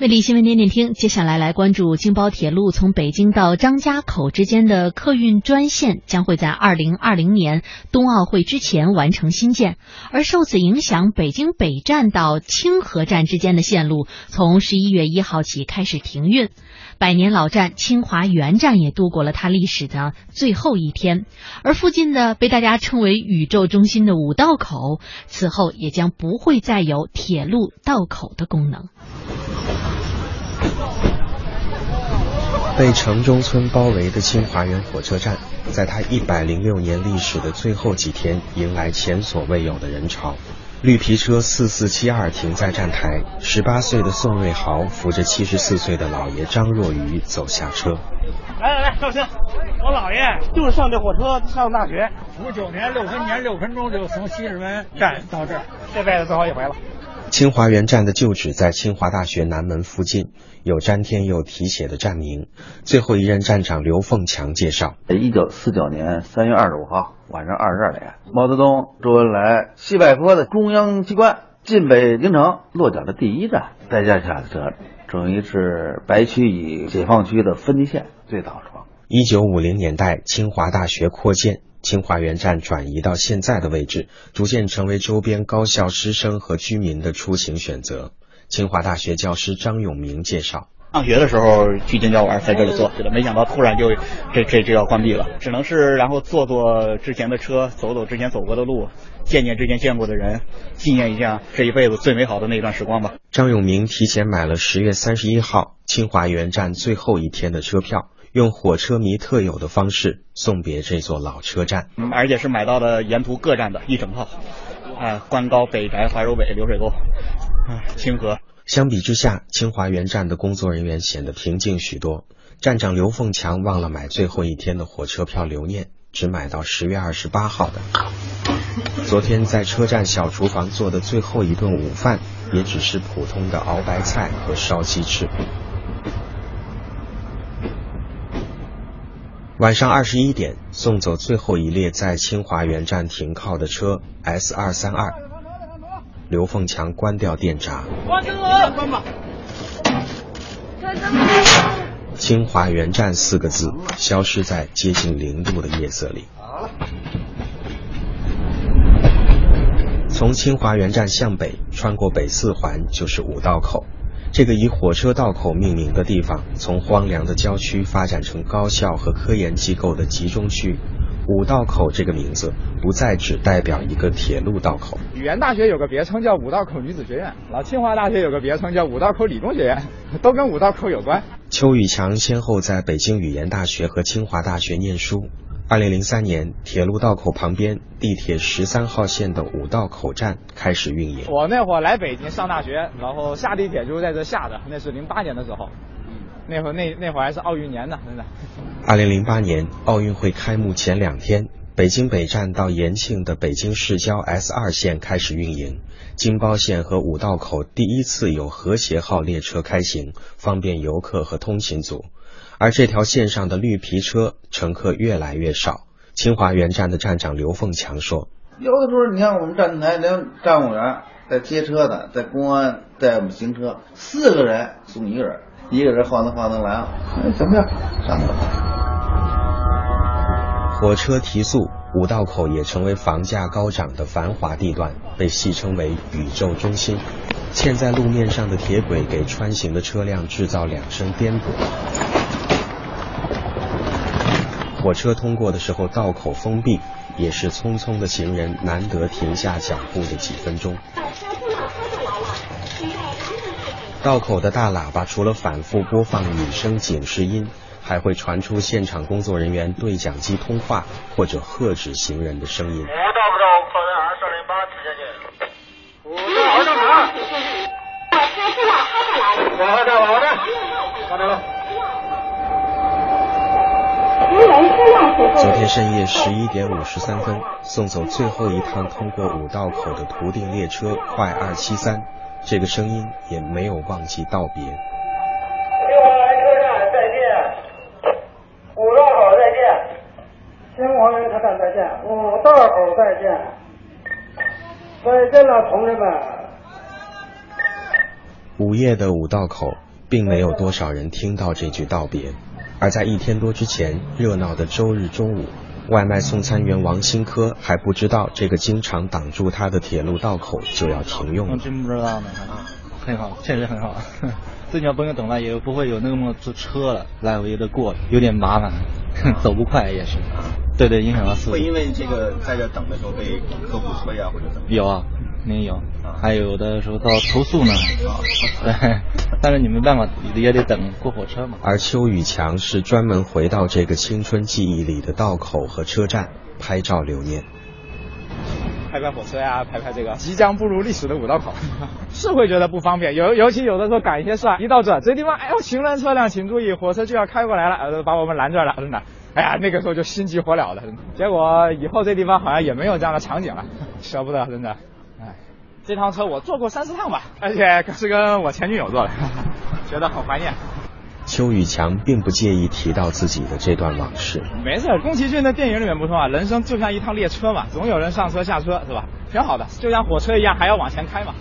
魅力新闻点点听，接下来来关注京包铁路从北京到张家口之间的客运专线将会在二零二零年冬奥会之前完成新建，而受此影响，北京北站到清河站之间的线路从十一月一号起开始停运。百年老站清华园站也度过了它历史的最后一天，而附近的被大家称为宇宙中心的五道口，此后也将不会再有铁路道口的功能。被城中村包围的清华园火车站，在它一百零六年历史的最后几天，迎来前所未有的人潮。绿皮车四四七二停在站台，十八岁的宋瑞豪扶着七十四岁的老爷张若愚走下车。来来来，上车！我姥爷就是上这火车上大学，五九年六分年六分钟就从西直门站到这儿，这辈子最后一回了。清华园站的旧址在清华大学南门附近，有詹天佑题写的站名。最后一任站长刘凤强介绍：一九四九年三月二十五号晚上二十二点，毛泽东、周恩来、西柏坡的中央机关进北京城落脚的第一站，代驾下车，等于是白区与解放区的分界线最早创。一九五零年代，清华大学扩建。清华园站转移到现在的位置，逐渐成为周边高校师生和居民的出行选择。清华大学教师张永明介绍：上学的时候去京郊玩，在这里坐，没想到突然就这这就要关闭了，只能是然后坐坐之前的车，走走之前走过的路，见见之前见过的人，纪念一下这一辈子最美好的那一段时光吧。张永明提前买了十月三十一号清华园站最后一天的车票。用火车迷特有的方式送别这座老车站，嗯，而且是买到了沿途各站的一整套，啊，关高、北宅、怀柔北、流水沟，啊，清河。相比之下，清华园站的工作人员显得平静许多。站长刘凤强忘了买最后一天的火车票留念，只买到十月二十八号的。昨天在车站小厨房做的最后一顿午饭，也只是普通的熬白菜和烧鸡翅。晚上二十一点，送走最后一列在清华园站停靠的车 S 二三二。刘凤强关掉电闸。关车，关吧。清华园站四个字消失在接近零度的夜色里。从清华园站向北，穿过北四环就是五道口。这个以火车道口命名的地方，从荒凉的郊区发展成高校和科研机构的集中区。五道口这个名字不再只代表一个铁路道口。语言大学有个别称叫五道口女子学院，老清华大学有个别称叫五道口理工学院，都跟五道口有关。邱宇强先后在北京语言大学和清华大学念书。二零零三年，铁路道口旁边地铁十三号线的五道口站开始运营。我那会儿来北京上大学，然后下地铁就是在这下的，那是零八年的时候。那会儿那那会儿还是奥运年呢，真的。二零零八年奥运会开幕前两天，北京北站到延庆的北京市郊 S 二线开始运营，京包线和五道口第一次有和谐号列车开行，方便游客和通勤族。而这条线上的绿皮车乘客越来越少。清华园站的站长刘凤强说：“有的时候，你看我们站台连站务员在接车的，在公安带我们行车，四个人送一个人，一个人晃荡晃荡来了，怎么样？上了。火车提速，五道口也成为房价高涨的繁华地段，被戏称为宇宙中心。嵌在路面上的铁轨给穿行的车辆制造两声颠簸。火车通过的时候，道口封闭，也是匆匆的行人难得停下脚步的几分钟。道口的大喇叭除了反复播放女声警示音，还会传出现场工作人员对讲机通话或者喝止行人的声音。五到不到？客人二四零八直接进。五到二到哪？我开车了，开车来。往后站，往后站。好的了。昨天深夜十一点五十三分，送走最后一趟通过五道口的途定列车快二七三，这个声音也没有忘记道别。清华车站再见，五道口再见，清华园五道口再见，再见了，同志们。午夜的五道口。并没有多少人听到这句道别。而在一天多之前，热闹的周日中午，外卖送餐员王新科还不知道这个经常挡住他的铁路道口就要停用了。真不知道呢，很好，确实很好。这要不用等了，也不会有那么多车了，来回的过，有点麻烦，走不快也是。对对，影响到速度。会因为这个在这等的时候被客户催啊，或者怎么？有啊，肯定有。还有的时候到投诉呢。对，但是你没办法，也得等过火车嘛。而邱宇强是专门回到这个青春记忆里的道口和车站拍照留念。拍拍火车呀，拍拍这个即将步入历史的五道口，是会觉得不方便。尤尤其有的时候赶一些事，一到这这地方，哎呦，行人车辆请注意，火车就要开过来了，呃，把我们拦这儿了，真的。哎呀，那个时候就心急火燎的，结果以后这地方好像也没有这样的场景了，舍不得，真的。哎，这趟车我坐过三四趟吧，而且是跟我前女友坐的，觉得好怀念。邱宇强并不介意提到自己的这段往事。没事，宫崎骏的电影里面不说啊，人生就像一趟列车嘛，总有人上车下车，是吧？挺好的，就像火车一样，还要往前开嘛。